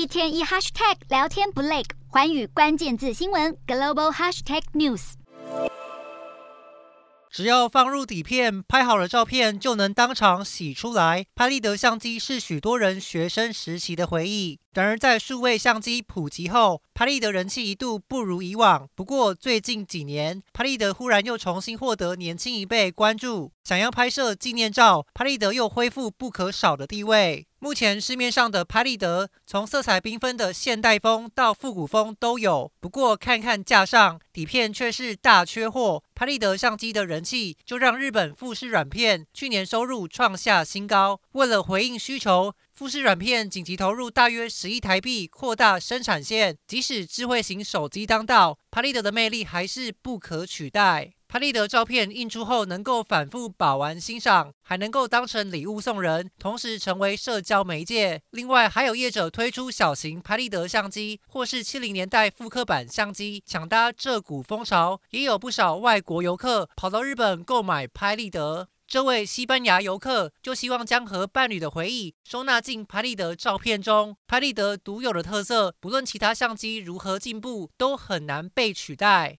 一天一 hashtag 聊天不累，环宇关键字新闻 global hashtag news。只要放入底片，拍好了照片就能当场洗出来。拍立得相机是许多人学生时期的回忆。然而，在数位相机普及后，拍立得人气一度不如以往。不过，最近几年，拍立得忽然又重新获得年轻一辈关注。想要拍摄纪念照，拍立得又恢复不可少的地位。目前市面上的拍立得，从色彩缤纷的现代风到复古风都有。不过，看看架上，底片却是大缺货。拍立得相机的人气，就让日本富士软片去年收入创下新高。为了回应需求，富士软片紧急投入大约十亿台币扩大生产线，即使智慧型手机当道，拍立得的魅力还是不可取代。拍立得照片印出后能够反复把玩欣赏，还能够当成礼物送人，同时成为社交媒介。另外，还有业者推出小型拍立得相机，或是七零年代复刻版相机，抢搭这股风潮，也有不少外国游客跑到日本购买拍立得。这位西班牙游客就希望将和伴侣的回忆收纳进拍立得照片中。拍立得独有的特色，不论其他相机如何进步，都很难被取代。